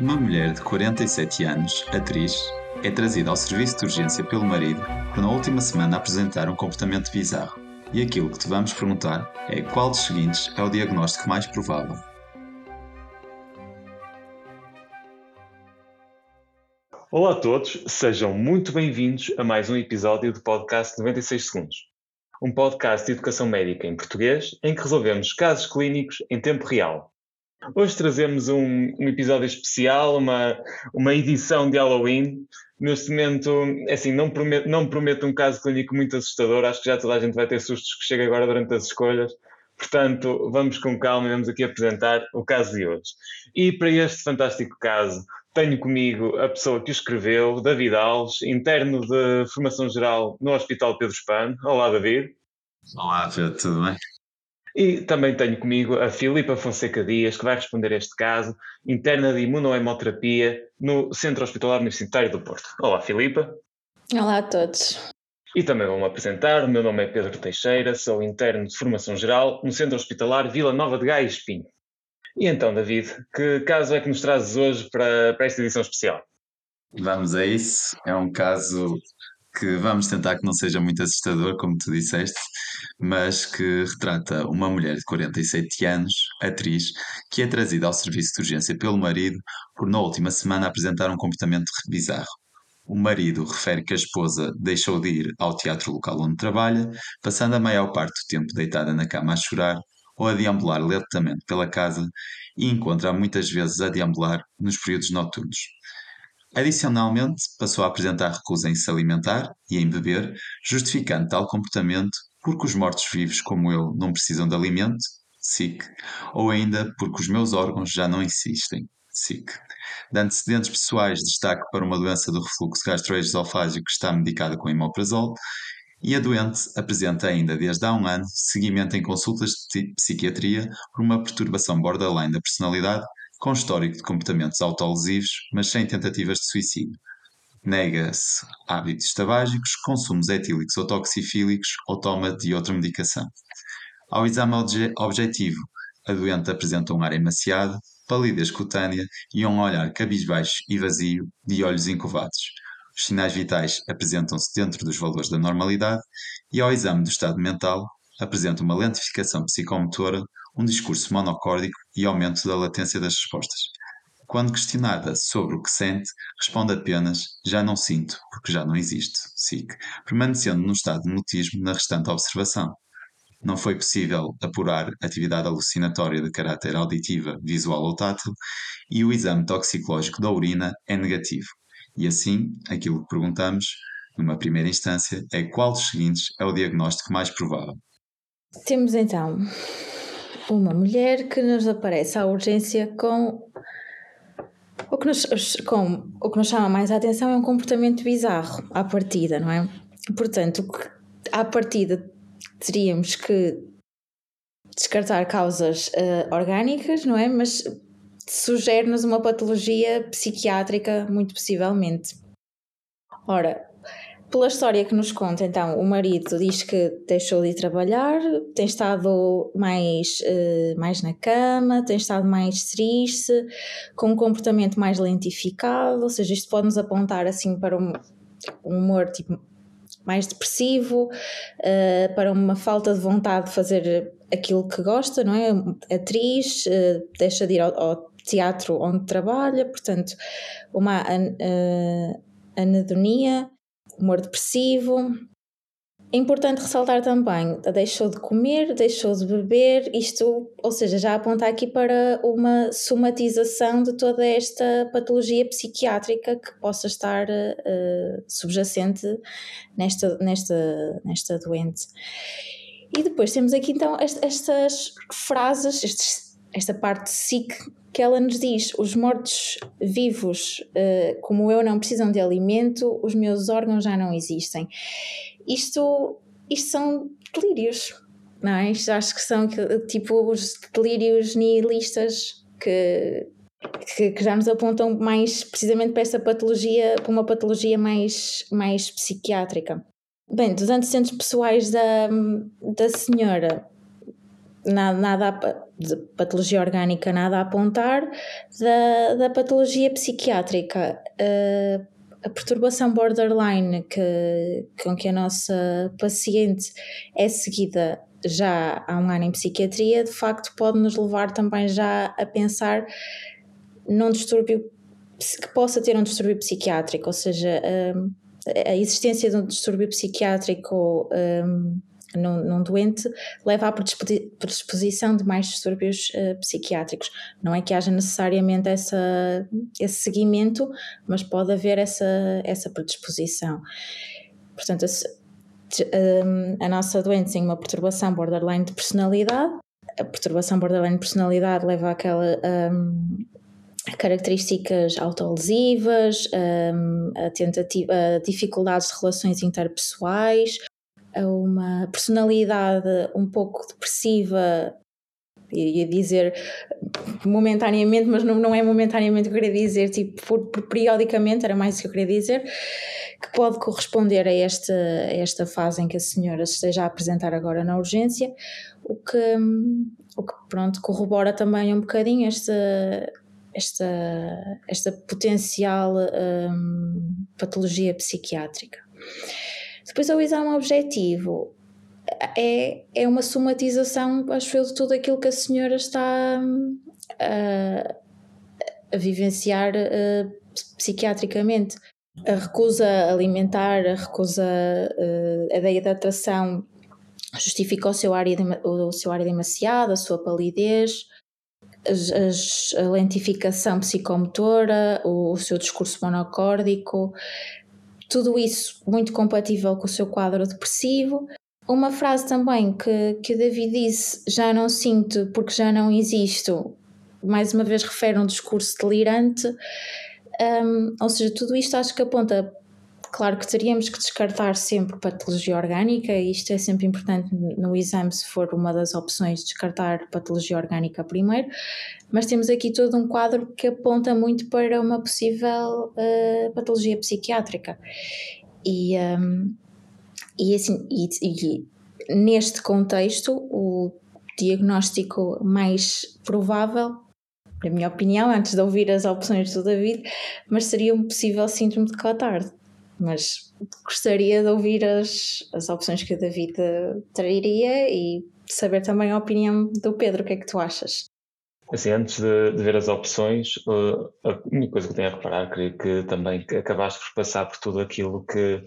Uma mulher de 47 anos, atriz, é trazida ao serviço de urgência pelo marido por na última semana apresentar um comportamento bizarro. E aquilo que te vamos perguntar é qual dos seguintes é o diagnóstico mais provável. Olá a todos, sejam muito bem-vindos a mais um episódio do podcast 96 Segundos. Um podcast de educação médica em português em que resolvemos casos clínicos em tempo real Hoje trazemos um, um, episódio especial, uma, uma edição de Halloween. Neste momento, é assim, não prometo, não prometo um caso clínico muito assustador, acho que já toda a gente vai ter sustos que chega agora durante as escolhas. Portanto, vamos com calma e vamos aqui apresentar o caso de hoje. E para este fantástico caso, tenho comigo a pessoa que o escreveu, David Alves, interno de formação geral no Hospital Pedro Spano. Olá, David. Olá, Pedro, tudo bem? E também tenho comigo a Filipa Fonseca Dias, que vai responder a este caso, interna de imunohemoterapia no Centro Hospitalar Universitário do Porto. Olá, Filipa. Olá a todos. E também vou-me apresentar, o meu nome é Pedro Teixeira, sou interno de formação geral no Centro Hospitalar Vila Nova de Gaia Espinho. E então, David, que caso é que nos trazes hoje para, para esta edição especial? Vamos a isso. É um caso que vamos tentar que não seja muito assustador, como tu disseste, mas que retrata uma mulher de 47 anos, atriz, que é trazida ao serviço de urgência pelo marido por na última semana apresentar um comportamento bizarro. O marido refere que a esposa deixou de ir ao teatro local onde trabalha, passando a maior parte do tempo deitada na cama a chorar ou a deambular lentamente pela casa e encontra muitas vezes a deambular nos períodos noturnos. Adicionalmente, passou a apresentar recusa em se alimentar e em beber, justificando tal comportamento porque os mortos-vivos como eu não precisam de alimento, SIC, ou ainda porque os meus órgãos já não existem, SIC. De antecedentes pessoais, destaque para uma doença do refluxo gastroesofágico que está medicada com imoprazol, e a doente apresenta ainda desde há um ano seguimento em consultas de psiquiatria por uma perturbação borderline da personalidade com histórico de comportamentos autolesivos, mas sem tentativas de suicídio. Nega-se hábitos tabágicos, consumos etílicos ou toxifílicos ou toma de outra medicação. Ao exame obje objetivo, a doente apresenta um ar emaciado, palidez cutânea e um olhar cabisbaixo e vazio de olhos encovados. Os sinais vitais apresentam-se dentro dos valores da normalidade e, ao exame do estado mental, apresenta uma lentificação psicomotora, um discurso monocórdico e aumento da latência das respostas. Quando questionada sobre o que sente, responde apenas já não sinto, porque já não existe, SIC, permanecendo no estado de mutismo na restante observação. Não foi possível apurar atividade alucinatória de caráter auditiva, visual ou tátil e o exame toxicológico da urina é negativo. E assim, aquilo que perguntamos, numa primeira instância, é qual dos seguintes é o diagnóstico mais provável. Temos então uma mulher que nos aparece à urgência com o que nos, com, o que nos chama mais a atenção é um comportamento bizarro à partida, não é? Portanto, à partida teríamos que descartar causas uh, orgânicas, não é? Mas sugere-nos uma patologia psiquiátrica, muito possivelmente. Ora, pela história que nos conta, então, o marido diz que deixou de ir trabalhar, tem estado mais, uh, mais na cama, tem estado mais triste, com um comportamento mais lentificado, ou seja, isto pode nos apontar assim para um, um humor tipo mais depressivo, uh, para uma falta de vontade de fazer aquilo que gosta, não é? Atriz, uh, deixa de ir ao, ao, teatro onde trabalha, portanto, uma uh, anedonia humor depressivo. É importante ressaltar também, deixou de comer, deixou de beber, isto, ou seja, já aponta aqui para uma somatização de toda esta patologia psiquiátrica que possa estar uh, subjacente nesta, nesta, nesta doente. E depois temos aqui então estas frases, estes, esta parte SIC que ela nos diz: os mortos vivos, uh, como eu, não precisam de alimento, os meus órgãos já não existem. Isto, isto são delírios, não é? Isto acho que são tipo os delírios nihilistas que, que, que, já nos apontam mais precisamente para essa patologia, para uma patologia mais, mais psiquiátrica. Bem, dos antecedentes pessoais da, da senhora, nada, nada de patologia orgânica, nada a apontar, da, da patologia psiquiátrica. Uh, a perturbação borderline que, com que a nossa paciente é seguida já há um ano em psiquiatria, de facto pode nos levar também já a pensar num distúrbio que possa ter um distúrbio psiquiátrico, ou seja, hum, a existência de um distúrbio psiquiátrico um, num, num, doente leva à predisposição de mais distúrbios uh, psiquiátricos. Não é que haja necessariamente essa, esse seguimento, mas pode haver essa, essa predisposição. Portanto, a, hum, a nossa doente tem uma perturbação borderline de personalidade. A perturbação borderline de personalidade leva àquela um, características autolesivas, um, a, tentativa, a dificuldades de relações interpessoais, a uma personalidade um pouco depressiva, ia dizer momentaneamente, mas não, não é momentaneamente que eu queria dizer, tipo, por, periodicamente, era mais o que eu queria dizer, que pode corresponder a esta, a esta fase em que a senhora se esteja a apresentar agora na urgência, o que, o que pronto, corrobora também um bocadinho esta, esta, esta potencial um, patologia psiquiátrica. Depois, o exame objetivo é, é uma somatização, acho eu, de tudo aquilo que a senhora está hum, a, a vivenciar uh, psiquiatricamente. A recusa alimentar, a recusa, uh, a ideia da atração justifica o seu ar, o seu ar demasiado, a sua palidez, as, a lentificação psicomotora, o, o seu discurso monocórdico, tudo isso muito compatível com o seu quadro depressivo. Uma frase também que, que o David disse: já não sinto porque já não existo, mais uma vez refere um discurso delirante. Um, ou seja, tudo isto acho que aponta Claro que teríamos que descartar sempre patologia orgânica, e isto é sempre importante no exame, se for uma das opções, descartar patologia orgânica primeiro, mas temos aqui todo um quadro que aponta muito para uma possível uh, patologia psiquiátrica. E, um, e, assim, e, e neste contexto, o diagnóstico mais provável na minha opinião, antes de ouvir as opções do David, mas seria um possível síndrome de Cotard mas gostaria de ouvir as, as opções que o David traria e saber também a opinião do Pedro. O que é que tu achas? Assim, antes de, de ver as opções, uh, a única coisa que tenho a reparar, creio que também acabaste por passar por tudo aquilo que,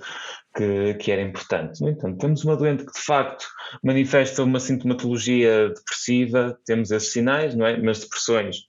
que, que, era importante. No entanto, temos uma doente que de facto manifesta uma sintomatologia depressiva, temos esses sinais, não é? Mas depressões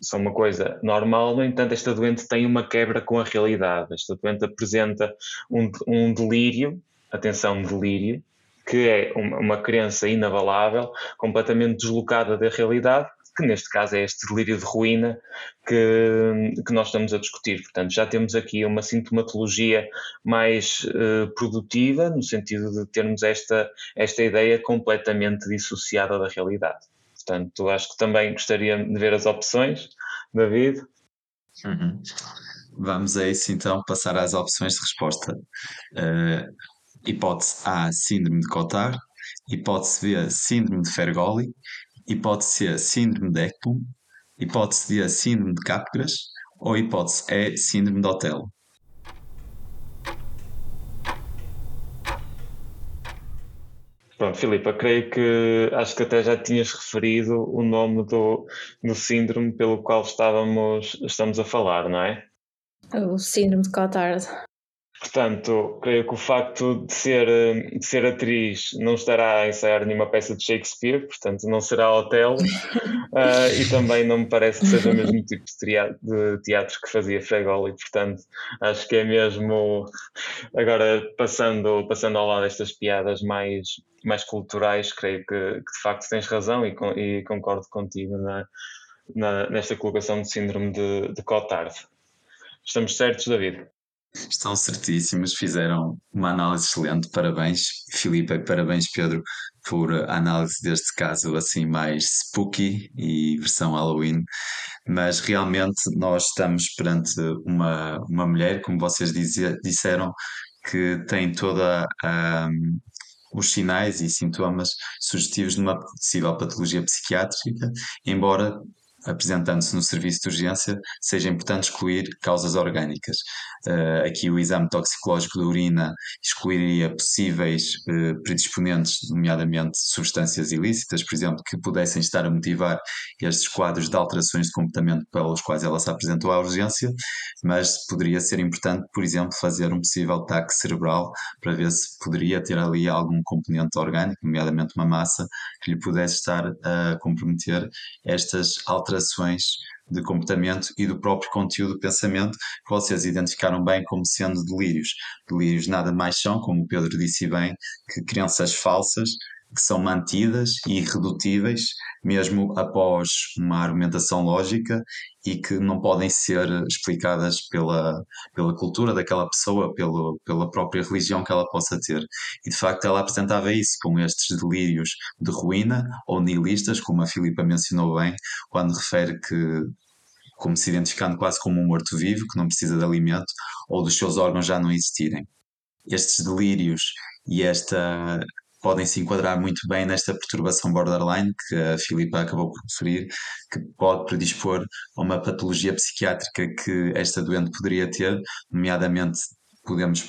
são uma coisa normal, no entanto, esta doente tem uma quebra com a realidade. Esta doente apresenta um, um delírio, atenção, delírio, que é uma, uma crença inabalável, completamente deslocada da realidade, que neste caso é este delírio de ruína que, que nós estamos a discutir. Portanto, já temos aqui uma sintomatologia mais uh, produtiva, no sentido de termos esta, esta ideia completamente dissociada da realidade. Portanto, acho que também gostaria de ver as opções, David. Uhum. Vamos a isso então, passar às opções de resposta. Uh, hipótese A, síndrome de Cotard. Hipótese B, síndrome de Fergoli. Hipótese C, síndrome de Ekblom. Hipótese D, síndrome de Capgras. Ou hipótese E, síndrome de Otelo. Pronto, Filipe, creio que acho que até já tinhas referido o nome do, do síndrome pelo qual estávamos, estamos a falar, não é? O síndrome de Cotard. Portanto, creio que o facto de ser, de ser atriz não estará a ensaiar nenhuma peça de Shakespeare, portanto não será Otelo, uh, e também não me parece que seja o mesmo tipo de teatro, que fazia Fregoli, portanto acho que é mesmo, agora passando, passando ao lado destas piadas mais, mais culturais, creio que, que de facto tens razão e, e concordo contigo na, na, nesta colocação de síndrome de, de Cotard. Estamos certos, David? Estão certíssimos, fizeram uma análise excelente. Parabéns, Filipe, parabéns, Pedro, por a análise deste caso assim mais spooky e versão Halloween. Mas realmente nós estamos perante uma, uma mulher, como vocês disseram, que tem toda a, os sinais e sintomas sugestivos de uma possível patologia psiquiátrica, embora apresentando-se no serviço de urgência, seja importante excluir causas orgânicas. Uh, aqui o exame toxicológico da urina excluiria possíveis uh, predisponentes, nomeadamente substâncias ilícitas, por exemplo, que pudessem estar a motivar estes quadros de alterações de comportamento pelos quais ela se apresentou à urgência, mas poderia ser importante, por exemplo, fazer um possível taque cerebral para ver se poderia ter ali algum componente orgânico, nomeadamente uma massa, que lhe pudesse estar a comprometer estas alterações alterações de comportamento e do próprio conteúdo do pensamento, que vocês identificaram bem como sendo delírios. Delírios nada mais são, como o Pedro disse bem, que crenças falsas que são mantidas e irredutíveis, mesmo após uma argumentação lógica e que não podem ser explicadas pela, pela cultura daquela pessoa, pelo, pela própria religião que ela possa ter. E de facto ela apresentava isso com estes delírios de ruína ou nihilistas, como a Filipa mencionou bem, quando refere que como se identificando quase como um morto-vivo que não precisa de alimento ou dos seus órgãos já não existirem. Estes delírios e esta podem se enquadrar muito bem nesta perturbação borderline que a Filipa acabou por referir, que pode predispor a uma patologia psiquiátrica que esta doente poderia ter, nomeadamente podemos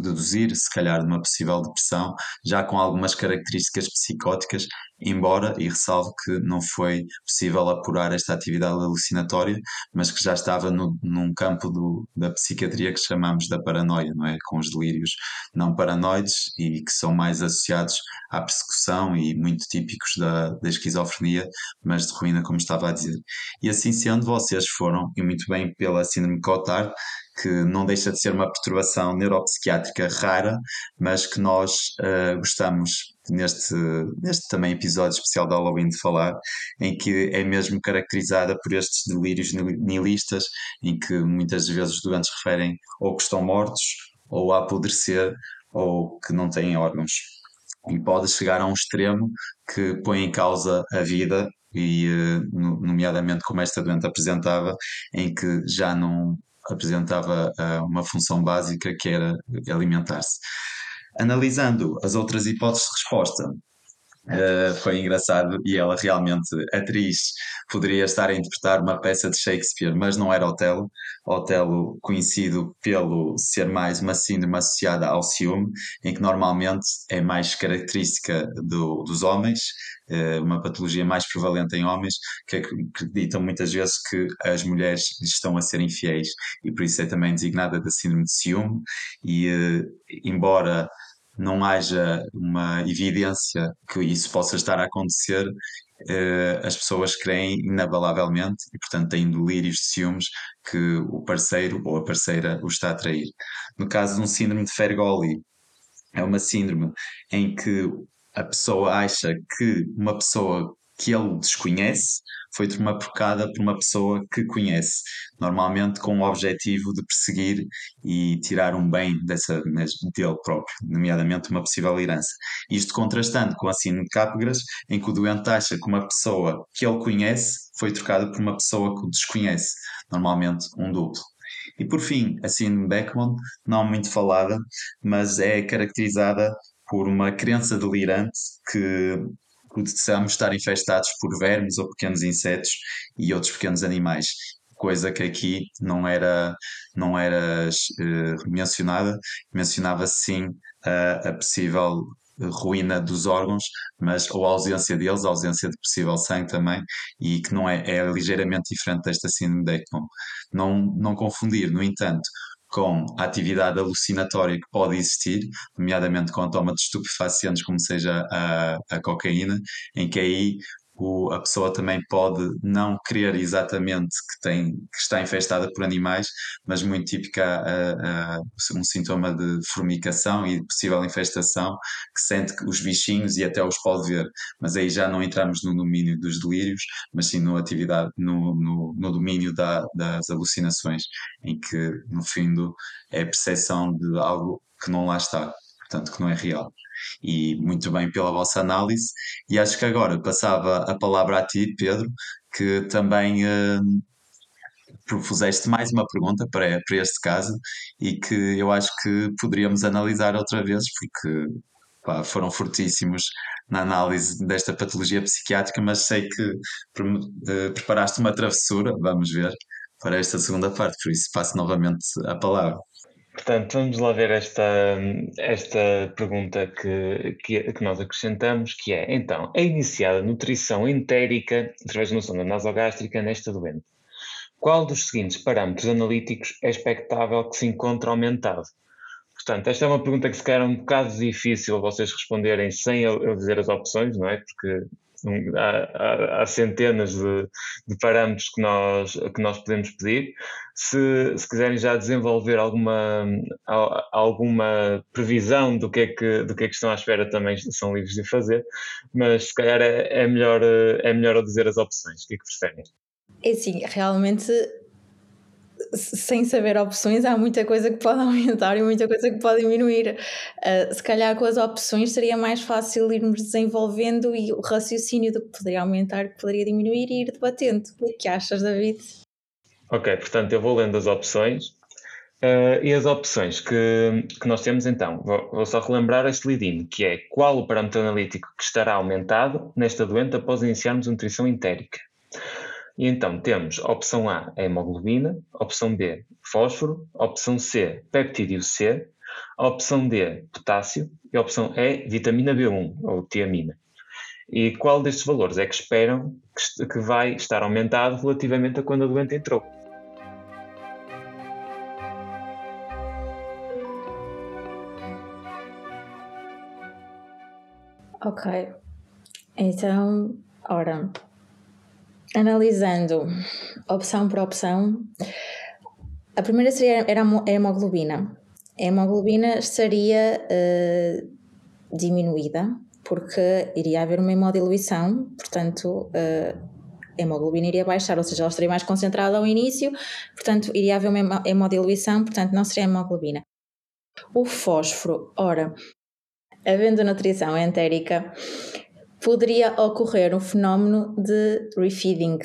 deduzir, se calhar, de uma possível depressão, já com algumas características psicóticas, embora, e ressalvo que não foi possível apurar esta atividade alucinatória, mas que já estava no, num campo do, da psiquiatria que chamamos da paranoia, não é? Com os delírios não paranoides e que são mais associados à persecução e muito típicos da, da esquizofrenia, mas de ruína, como estava a dizer. E assim sendo, vocês foram, e muito bem pela síndrome Cotard, que não deixa de ser uma perturbação neuropsiquiátrica rara, mas que nós uh, gostamos neste, neste também episódio especial de Halloween de falar, em que é mesmo caracterizada por estes delírios nihilistas, em que muitas vezes os doentes referem ou que estão mortos, ou a apodrecer, ou que não têm órgãos. E pode chegar a um extremo que põe em causa a vida e eh, nomeadamente como esta doente apresentava, em que já não apresentava uh, uma função básica que era alimentar-se. Analisando as outras hipóteses de resposta, Uh, foi engraçado e ela realmente, atriz, poderia estar a interpretar uma peça de Shakespeare, mas não era Otelo. Otelo conhecido pelo ser mais uma síndrome associada ao ciúme, em que normalmente é mais característica do, dos homens, uh, uma patologia mais prevalente em homens, que acreditam muitas vezes que as mulheres estão a ser infiéis e por isso é também designada da síndrome de ciúme. E uh, embora não haja uma evidência que isso possa estar a acontecer, eh, as pessoas creem inabalavelmente e, portanto, têm delírios de ciúmes que o parceiro ou a parceira o está a trair. No caso de um síndrome de Fergoli, é uma síndrome em que a pessoa acha que uma pessoa que ele desconhece foi uma por uma pessoa que conhece, normalmente com o objetivo de perseguir e tirar um bem dessa, dele próprio, nomeadamente uma possível herança. Isto contrastando com a síndrome de Capgras, em que o doente acha que uma pessoa que ele conhece foi trocada por uma pessoa que o desconhece, normalmente um duplo. E por fim, a síndrome Beckman, não muito falada, mas é caracterizada por uma crença delirante que possamos estar infestados por vermes ou pequenos insetos e outros pequenos animais coisa que aqui não era não era uh, mencionada mencionava sim uh, a possível ruína dos órgãos, mas ou a ausência deles, a ausência de possível sangue também, e que não é, é ligeiramente diferente desta síndrome de Ekman. Não, não confundir, no entanto, com a atividade alucinatória que pode existir, nomeadamente com a toma de estupefacientes, como seja a, a cocaína, em que aí o, a pessoa também pode não querer exatamente que, tem, que está infestada por animais, mas muito típica um sintoma de formicação e de possível infestação, que sente que os bichinhos e até os pode ver, mas aí já não entramos no domínio dos delírios, mas sim no, atividade, no, no, no domínio da, das alucinações, em que no fundo é a percepção de algo que não lá está, portanto que não é real e muito bem pela vossa análise. E acho que agora passava a palavra a ti, Pedro, que também uh, propuseste mais uma pergunta para, para este caso e que eu acho que poderíamos analisar outra vez, porque pá, foram fortíssimos na análise desta patologia psiquiátrica, mas sei que pre- preparaste uma travessura, vamos ver, para esta segunda parte, por isso passo novamente a palavra. Portanto, vamos lá ver esta, esta pergunta que, que, que nós acrescentamos, que é, então, é iniciada nutrição entérica através da sonda nasogástrica nesta doente. Qual dos seguintes parâmetros analíticos é expectável que se encontre aumentado? Portanto, esta é uma pergunta que se calhar é um bocado difícil vocês responderem sem eu dizer as opções, não é? Porque há, há, centenas de, de, parâmetros que nós, que nós podemos pedir. Se, se quiserem já desenvolver alguma, alguma previsão do que, é que, do que é que estão à espera, também são livres de fazer, mas se calhar é, é melhor, é melhor dizer as opções. O que é que preferem? É sim, realmente sem saber opções, há muita coisa que pode aumentar e muita coisa que pode diminuir. Uh, se calhar com as opções seria mais fácil irmos desenvolvendo e o raciocínio do que poderia aumentar, que poderia diminuir e ir debatendo. O que é achas, David? Ok, portanto eu vou lendo as opções. Uh, e as opções que, que nós temos então, vou, vou só relembrar este lead-in, que é qual o parâmetro analítico que estará aumentado nesta doente após iniciarmos a nutrição entérica. E então temos a opção A, a hemoglobina, a opção B, fósforo, a opção C, peptídeo C, a opção D, potássio e a opção E, vitamina B1 ou tiamina. E qual destes valores é que esperam que vai estar aumentado relativamente a quando a doente entrou? Ok. Então, ora, analisando opção por opção, a primeira seria era a hemoglobina. A hemoglobina estaria uh, diminuída porque iria haver uma hemodiluição, portanto uh, a hemoglobina iria baixar, ou seja, ela estaria mais concentrada ao início, portanto iria haver uma hemodiluição, portanto não seria hemoglobina. O fósforo, ora, havendo nutrição entérica, poderia ocorrer um fenómeno de refeeding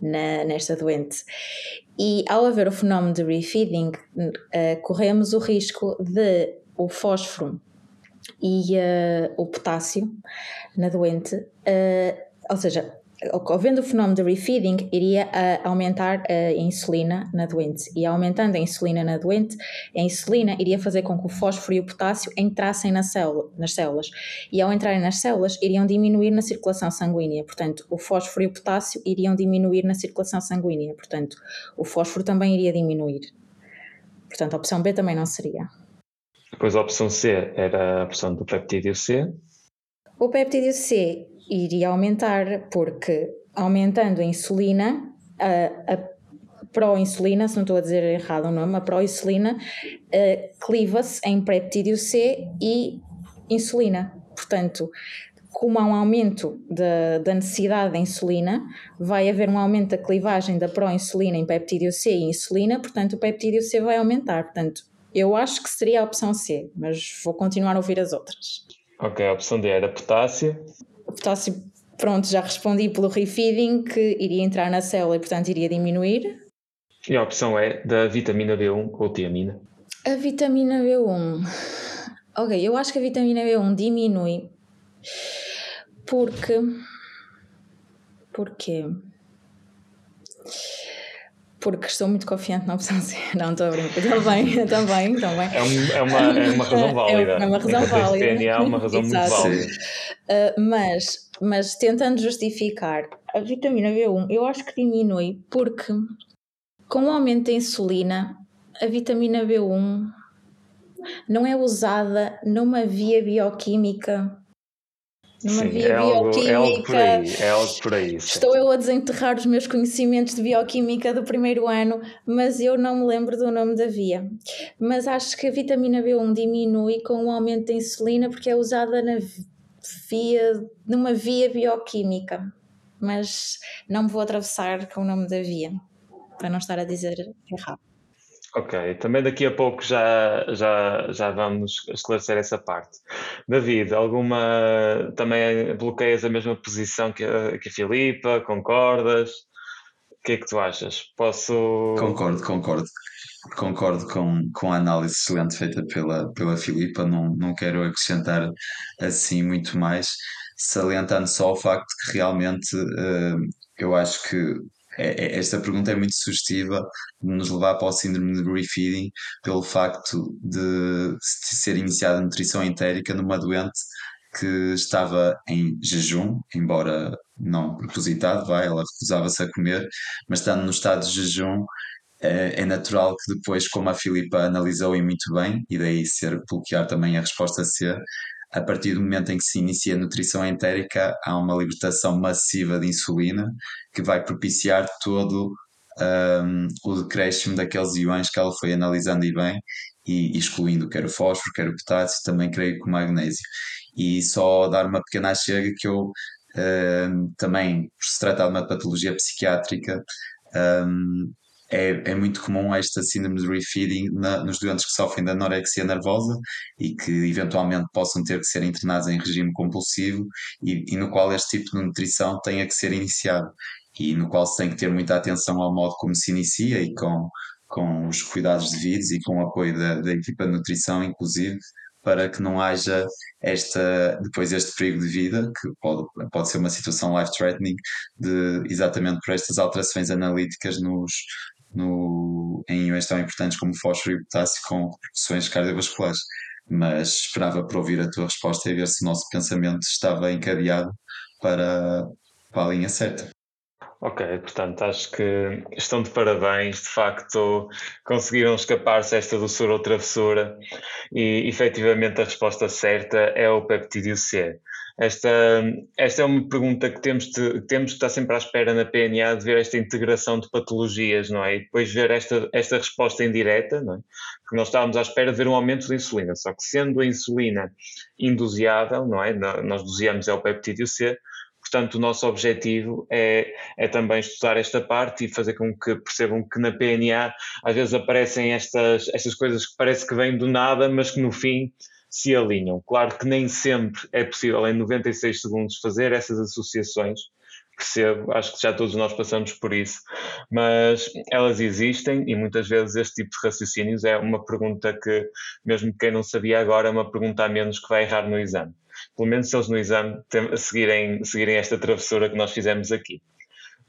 na, nesta doente. E ao haver o fenómeno de refeeding, uh, corremos o risco de o fósforo e uh, o potássio na doente, uh, ou seja, havendo o fenómeno de refeeding, iria uh, aumentar a insulina na doente. E aumentando a insulina na doente, a insulina iria fazer com que o fósforo e o potássio entrassem na célula, nas células. E ao entrarem nas células, iriam diminuir na circulação sanguínea. Portanto, o fósforo e o potássio iriam diminuir na circulação sanguínea. Portanto, o fósforo também iria diminuir. Portanto, a opção B também não seria. Depois a opção C era a opção do peptídeo C. O peptídeo C iria aumentar, porque aumentando a insulina, a, a pró-insulina, se não estou a dizer errado o nome, a pró-insulina uh, cliva-se em peptídeo C e insulina. Portanto, como há um aumento da, da necessidade da insulina, vai haver um aumento da clivagem da pró-insulina em peptídeo C e insulina, portanto o peptídeo C vai aumentar. Portanto, eu acho que seria a opção C, mas vou continuar a ouvir as outras. Ok, a opção D era potássio potássio, pronto, já respondi pelo refeeding, que iria entrar na célula e, portanto, iria diminuir. E a opção é da vitamina B1 ou tiamina? A vitamina B1. Ok, eu acho que a vitamina B1 diminui porque. Porquê? Porque estou muito confiante na opção C. Não, estou a brincar. Também, também, também. É, um, é, uma, é uma razão válida. É uma razão válida. é uma razão muito válida. Uh, mas, mas tentando justificar, a vitamina B1 eu acho que diminui porque com o aumento da insulina, a vitamina B1 não é usada numa via bioquímica numa Sim, via é algo, bioquímica. É algo por aí. É algo por aí Estou eu a desenterrar os meus conhecimentos de bioquímica do primeiro ano, mas eu não me lembro do nome da via. Mas acho que a vitamina B1 diminui com o aumento da insulina porque é usada na via, numa via bioquímica. Mas não me vou atravessar com o nome da via, para não estar a dizer errado. Ok, também daqui a pouco já, já, já vamos esclarecer essa parte. David, alguma também bloqueias a mesma posição que a, que a Filipa? Concordas? O que é que tu achas? Posso. Concordo, concordo. Concordo com, com a análise excelente feita pela, pela Filipa, não, não quero acrescentar assim muito mais, salientando só o facto que realmente uh, eu acho que é, é, esta pergunta é muito sugestiva de nos levar para o síndrome de refeeding pelo facto de ser iniciada a nutrição entérica numa doente que estava em jejum, embora não propositado, vai, ela recusava-se a comer, mas estando no estado de jejum, é, é natural que depois, como a Filipa analisou e muito bem, e daí ser bloquear também a resposta C, a partir do momento em que se inicia a nutrição entérica, há uma libertação massiva de insulina que vai propiciar todo um, o decréscimo daqueles iões que ela foi analisando e bem, e, excluindo quer o fósforo, quer o potássio, também creio que o magnésio. E só dar uma pequena chega que eu um, também, por se tratar de uma patologia psiquiátrica, um, é, é muito comum esta síndrome de refeeding na, nos doentes que sofrem de anorexia nervosa e que eventualmente possam ter que ser internados em regime compulsivo e, e no qual este tipo de nutrição tenha que ser iniciado e no qual se tem que ter muita atenção ao modo como se inicia e com, com os cuidados devidos e com o apoio da, da equipa de nutrição, inclusive, para que não haja esta, depois este perigo de vida, que pode, pode ser uma situação life-threatening, exatamente por estas alterações analíticas nos, no, em iões tão importantes como fósforo e potássio com repercussões cardiovasculares. Mas esperava por ouvir a tua resposta e ver se o nosso pensamento estava encadeado para, para a linha certa. Ok, portanto, acho que estão de parabéns, de facto conseguiram escapar-se esta doçura ou travessura e efetivamente a resposta certa é o peptídeo C. Esta, esta é uma pergunta que temos, de, temos que estar sempre à espera na PNA de ver esta integração de patologias, não é? E depois ver esta, esta resposta indireta, não é? Porque nós estávamos à espera de ver um aumento da insulina, só que sendo a insulina induziável, não é? Nós doseamos é o peptídeo C, Portanto, o nosso objetivo é, é também estudar esta parte e fazer com que percebam que na PNA às vezes aparecem estas, estas coisas que parece que vêm do nada, mas que no fim se alinham. Claro que nem sempre é possível em 96 segundos fazer essas associações, percebo, acho que já todos nós passamos por isso, mas elas existem e muitas vezes este tipo de raciocínios é uma pergunta que, mesmo quem não sabia agora, é uma pergunta a menos que vai errar no exame pelo menos se eles no exame seguirem, seguirem esta travessura que nós fizemos aqui.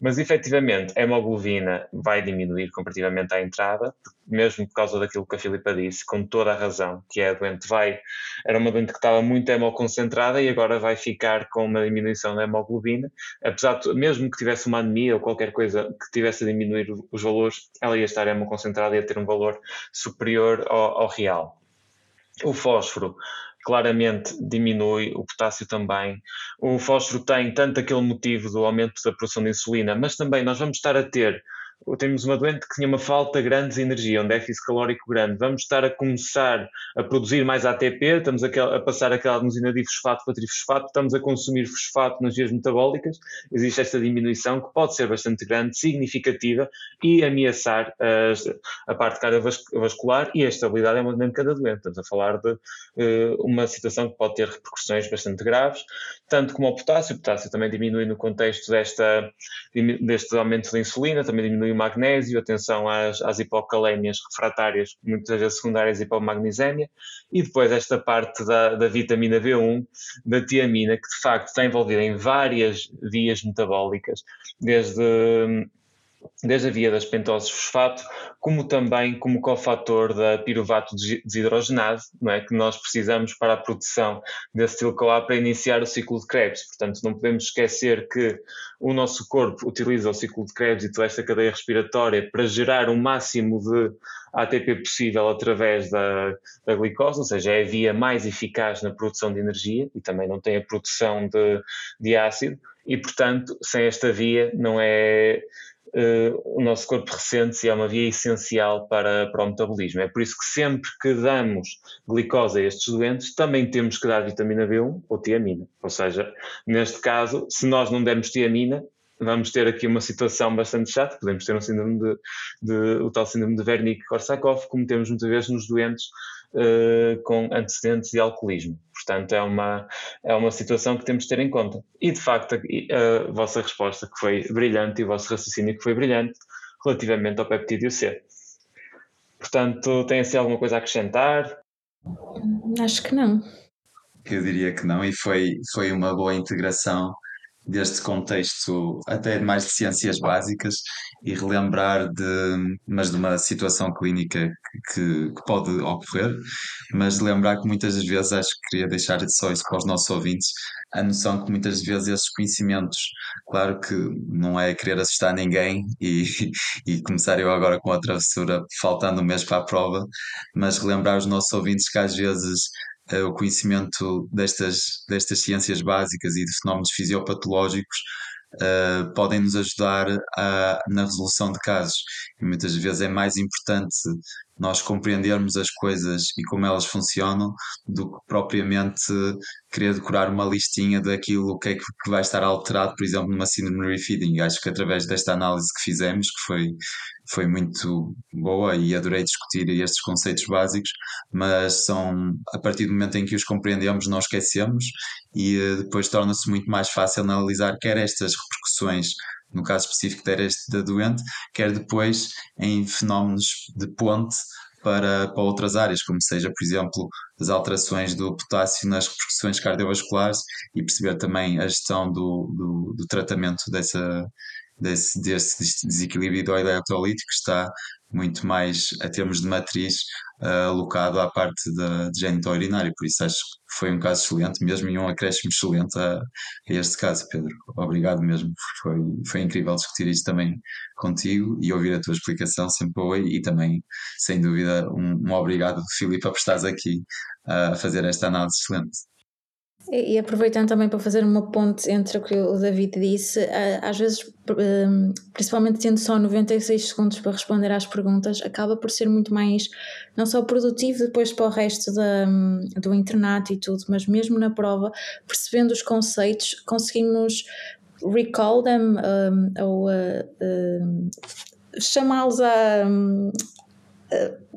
Mas efetivamente a hemoglobina vai diminuir comparativamente à entrada, mesmo por causa daquilo que a Filipa disse, com toda a razão, que é a doente vai, era uma doente que estava muito hemoconcentrada e agora vai ficar com uma diminuição da hemoglobina, apesar de, mesmo que tivesse uma anemia ou qualquer coisa que tivesse a diminuir os valores, ela ia estar hemoconcentrada e ia ter um valor superior ao, ao real. O fósforo claramente diminui, o potássio também. O fósforo tem tanto aquele motivo do aumento da produção de insulina, mas também nós vamos estar a ter temos uma doente que tinha uma falta grande de energia, um déficit calórico grande, vamos estar a começar a produzir mais ATP, estamos a, a passar aquela adenosina fosfato para trifosfato, estamos a consumir fosfato nas vias metabólicas, existe esta diminuição que pode ser bastante grande, significativa e ameaçar a, parte cardiovascular e a estabilidade hemodinâmica da doente. Estamos a falar de uh, uma situação que pode ter repercussões bastante graves, tanto como o potássio, o potássio também diminui no contexto desta, deste aumento da insulina, também diminui o magnésio, atenção às, às hipocalémias refratárias, muitas vezes secundárias hipomagnesémia, e depois esta parte da, da vitamina B1, da tiamina, que de facto está envolvida em várias vias metabólicas, desde desde a via das pentoses fosfato, como também como cofator da piruvato desidrogenase, não é? que nós precisamos para a produção desse acetil-CoA para iniciar o ciclo de Krebs. Portanto, não podemos esquecer que o nosso corpo utiliza o ciclo de Krebs e toda esta cadeia respiratória para gerar o máximo de ATP possível através da, da glicose, ou seja, é a via mais eficaz na produção de energia e também não tem a produção de, de ácido, e portanto, sem esta via não é uh, o nosso corpo ressente-se é uma via essencial para, para o metabolismo. É por isso que sempre que damos glicose a estes doentes, também temos que dar vitamina B1 ou tiamina. Ou seja, neste caso, se nós não dermos tiamina, vamos ter aqui uma situação bastante chata, podemos ter um síndrome de, de o tal síndrome de Wernicke-Korsakoff, como temos muitas vezes nos doentes uh, com antecedentes de alcoolismo. Portanto, é uma, é uma situação que temos de ter em conta. E, de facto, a, a vossa resposta que foi brilhante e o vosso raciocínio que foi brilhante relativamente ao peptídeo C. Portanto, tem assim alguma coisa a acrescentar? Acho que não. Eu diria que não, e foi, foi uma boa integração deste contexto até mais de ciências básicas e relembrar de, mas de uma situação clínica que, que pode ocorrer, mas lembrar que muitas das vezes acho que queria deixar só isso para os nossos ouvintes, a noção que muitas vezes esses conhecimentos, claro que não é querer assustar ninguém e, e começar eu agora com a travessura faltando um mês para a prova, mas relembrar os nossos ouvintes que às vezes uh, o conhecimento destas, destas ciências básicas e de fenómenos fisiopatológicos uh, podem nos ajudar a, na resolução de casos. E muitas vezes é mais importante nós compreendermos as coisas e como elas funcionam do que propriamente querer decorar uma listinha daquilo que é que vai estar alterado, por exemplo, numa síndrome refeeding. Acho que através desta análise que fizemos, que foi, foi muito boa e adorei discutir estes conceitos básicos, mas são a partir do momento em que os compreendemos, não esquecemos e eh, depois torna-se muito mais fácil analisar quer estas repercussões no caso específico este da doente, quer depois em fenómenos de ponte para, para outras áreas, como seja, por exemplo, as alterações do potássio nas repercussões cardiovasculares e perceber também a gestão do, do, do tratamento dessa, desse, desse desequilíbrio do eletrolítico que está muito mais, a termos de matriz, uh, alocado à parte da de gênito urinário. Por isso acho que foi um caso excelente, mesmo e um acréscimo excelente a, a, este caso, Pedro. Obrigado mesmo. Foi, foi incrível discutir isto também contigo e ouvir a tua explicação sempre boa e também, sem dúvida, um, um obrigado, Filipe, por estares aqui a fazer esta análise excelente. E, aproveitando também para fazer uma ponte entre o que o David disse, às vezes, hum, principalmente tendo só 96 segundos para responder às perguntas, acaba por ser muito mais, não só produtivo depois para o resto da, hum, do internato e tudo, mas mesmo na prova, percebendo os conceitos, conseguimos recall them um, ou uh, uh, chamá-los a. Um, uh,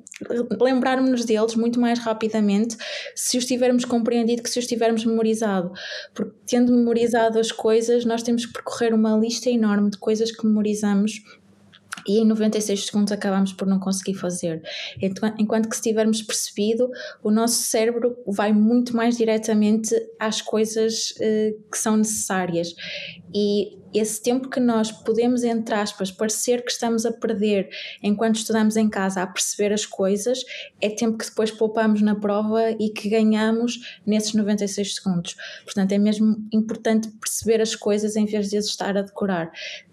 lembrarmos-nos deles muito mais rapidamente se os tivermos compreendido que se os tivermos memorizado. Porque tendo memorizado as coisas, nós temos que percorrer uma lista enorme de coisas que memorizamos e em 96 segundos acabamos por não conseguir fazer. Enquanto que se tivermos percebido, o nosso cérebro vai muito mais diretamente às coisas uh, que são necessárias. E esse tempo que nós podemos, entre aspas, parecer que estamos a perder enquanto estudamos em casa a perceber as coisas, é tempo que depois poupamos na prova e que ganhamos nesses 96 segundos. Portanto, é mesmo importante perceber as coisas em vez de as estar a decorar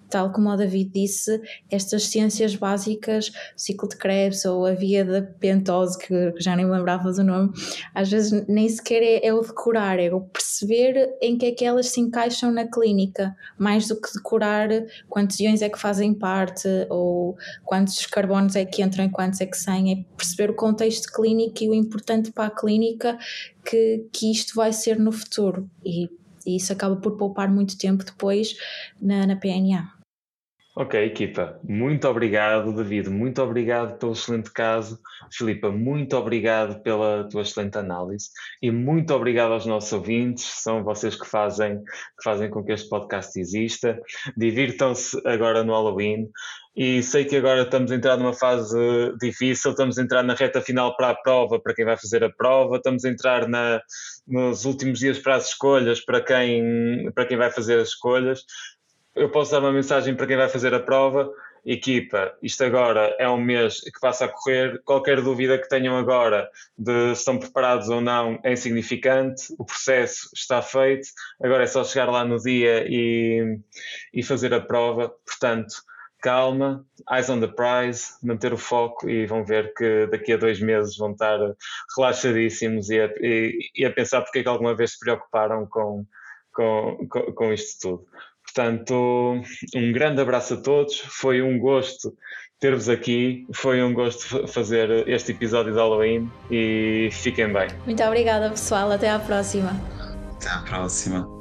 tal como o David disse, estas ciências básicas, o ciclo de Krebs ou a via da pentose, que já nem lembrava do nome, às vezes nem sequer é, é, o decorar, é o perceber em que é que elas se encaixam na clínica, mais do que decorar quantos iões é que fazem parte ou quantos carbonos é que entram e quantos é que saem, é perceber o contexto clínico e o importante para a clínica que, que isto vai ser no futuro. E e isso acaba por poupar muito tempo depois na, na PNA. Ok, equipa, muito obrigado, David, muito obrigado pelo excelente caso. Filipa, muito obrigado pela tua excelente análise e muito obrigado aos nossos ouvintes, são vocês que fazem, que fazem com que este podcast exista. Divirtam-se agora no Halloween e sei que agora estamos a entrar numa fase difícil, estamos a entrar na reta final para a prova, para quem vai fazer a prova, estamos a entrar na, nos últimos dias para as escolhas, para quem, para quem vai fazer as escolhas eu posso dar uma mensagem para quem vai fazer a prova. Equipa, isto agora é um mês que passa a correr. Qualquer dúvida que tenham agora de se estão preparados ou não é insignificante. O processo está feito. Agora é só chegar lá no dia e, e fazer a prova. Portanto, calma, eyes on the prize, manter o foco e vão ver que daqui a dois meses vão estar relaxadíssimos e a, e, e a pensar porque é que alguma vez se preocuparam com, com, com, com isto tudo. Portanto, um grande abraço a todos. Foi um gosto ter-vos aqui. Foi um gosto fazer este episódio de Halloween e fiquem bem. Muito obrigada, pessoal. Até à próxima. Até à próxima.